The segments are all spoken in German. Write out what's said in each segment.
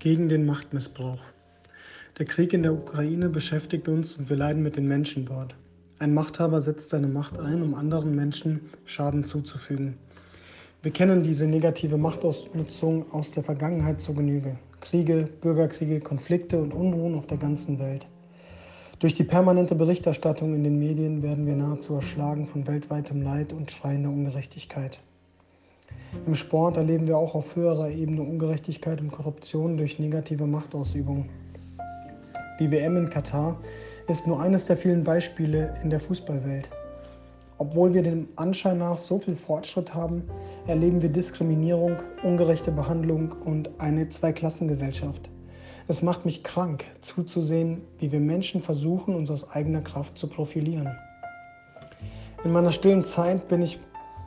gegen den Machtmissbrauch. Der Krieg in der Ukraine beschäftigt uns und wir leiden mit den Menschen dort. Ein Machthaber setzt seine Macht ein, um anderen Menschen Schaden zuzufügen. Wir kennen diese negative Machtausnutzung aus der Vergangenheit zur Genüge. Kriege, Bürgerkriege, Konflikte und Unruhen auf der ganzen Welt. Durch die permanente Berichterstattung in den Medien werden wir nahezu erschlagen von weltweitem Leid und schreiender Ungerechtigkeit. Im Sport erleben wir auch auf höherer Ebene Ungerechtigkeit und Korruption durch negative Machtausübung. Die WM in Katar ist nur eines der vielen Beispiele in der Fußballwelt. Obwohl wir dem Anschein nach so viel Fortschritt haben, erleben wir Diskriminierung, ungerechte Behandlung und eine Zweiklassengesellschaft. Es macht mich krank, zuzusehen, wie wir Menschen versuchen, uns aus eigener Kraft zu profilieren. In meiner stillen Zeit bin ich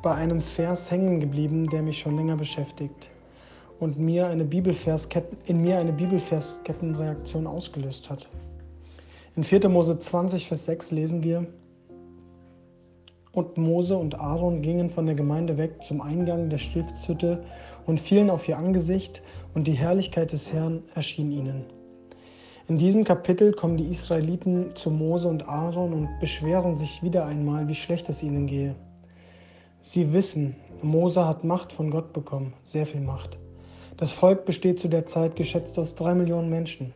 bei einem Vers hängen geblieben, der mich schon länger beschäftigt und mir eine in mir eine Bibelverskettenreaktion ausgelöst hat. In 4. Mose 20, Vers 6 lesen wir, und Mose und Aaron gingen von der Gemeinde weg zum Eingang der Stiftshütte und fielen auf ihr Angesicht, und die Herrlichkeit des Herrn erschien ihnen. In diesem Kapitel kommen die Israeliten zu Mose und Aaron und beschweren sich wieder einmal, wie schlecht es ihnen gehe. Sie wissen, Mose hat Macht von Gott bekommen, sehr viel Macht. Das Volk besteht zu der Zeit geschätzt aus drei Millionen Menschen.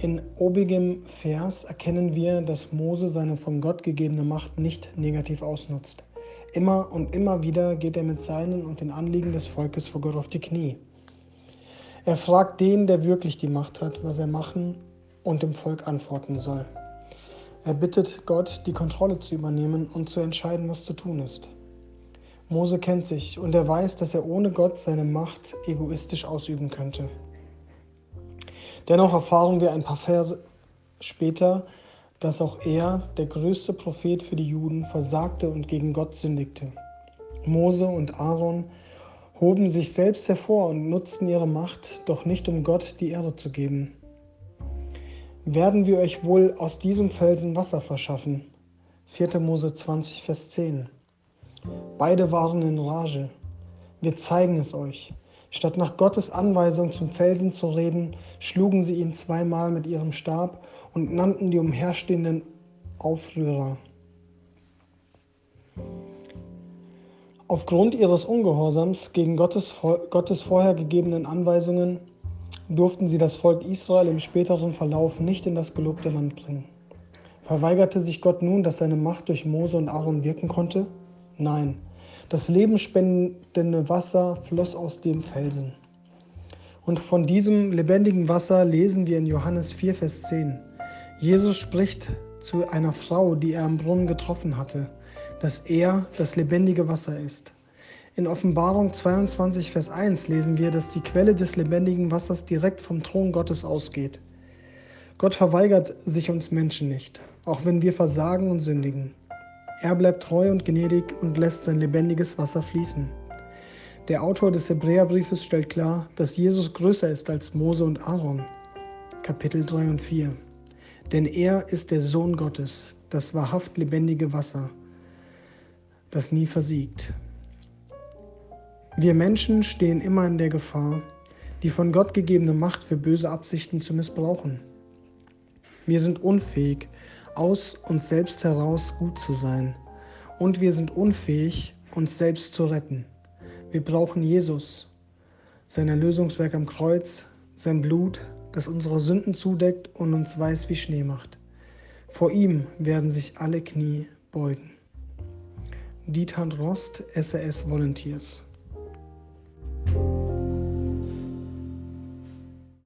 In obigem Vers erkennen wir, dass Mose seine von Gott gegebene Macht nicht negativ ausnutzt. Immer und immer wieder geht er mit seinen und den Anliegen des Volkes vor Gott auf die Knie. Er fragt den, der wirklich die Macht hat, was er machen und dem Volk antworten soll. Er bittet Gott, die Kontrolle zu übernehmen und zu entscheiden, was zu tun ist. Mose kennt sich und er weiß, dass er ohne Gott seine Macht egoistisch ausüben könnte. Dennoch erfahren wir ein paar Verse später, dass auch er, der größte Prophet für die Juden, versagte und gegen Gott sündigte. Mose und Aaron hoben sich selbst hervor und nutzten ihre Macht, doch nicht um Gott die Ehre zu geben. Werden wir euch wohl aus diesem Felsen Wasser verschaffen? 4. Mose 20, Vers 10. Beide waren in Rage. Wir zeigen es euch. Statt nach Gottes Anweisung zum Felsen zu reden, schlugen sie ihn zweimal mit ihrem Stab und nannten die umherstehenden Aufrührer. Aufgrund ihres Ungehorsams gegen Gottes, Gottes vorher gegebenen Anweisungen durften sie das Volk Israel im späteren Verlauf nicht in das gelobte Land bringen. Verweigerte sich Gott nun, dass seine Macht durch Mose und Aaron wirken konnte? Nein, das lebenspendende Wasser floss aus dem Felsen. Und von diesem lebendigen Wasser lesen wir in Johannes 4, Vers 10. Jesus spricht zu einer Frau, die er am Brunnen getroffen hatte, dass er das lebendige Wasser ist. In Offenbarung 22, Vers 1 lesen wir, dass die Quelle des lebendigen Wassers direkt vom Thron Gottes ausgeht. Gott verweigert sich uns Menschen nicht, auch wenn wir versagen und sündigen. Er bleibt treu und gnädig und lässt sein lebendiges Wasser fließen. Der Autor des Hebräerbriefes stellt klar, dass Jesus größer ist als Mose und Aaron. Kapitel 3 und 4. Denn er ist der Sohn Gottes, das wahrhaft lebendige Wasser, das nie versiegt. Wir Menschen stehen immer in der Gefahr, die von Gott gegebene Macht für böse Absichten zu missbrauchen. Wir sind unfähig, aus uns selbst heraus gut zu sein. Und wir sind unfähig, uns selbst zu retten. Wir brauchen Jesus, sein Erlösungswerk am Kreuz, sein Blut, das unsere Sünden zudeckt und uns weiß wie Schnee macht. Vor ihm werden sich alle Knie beugen. Dieter Rost, SAS Volunteers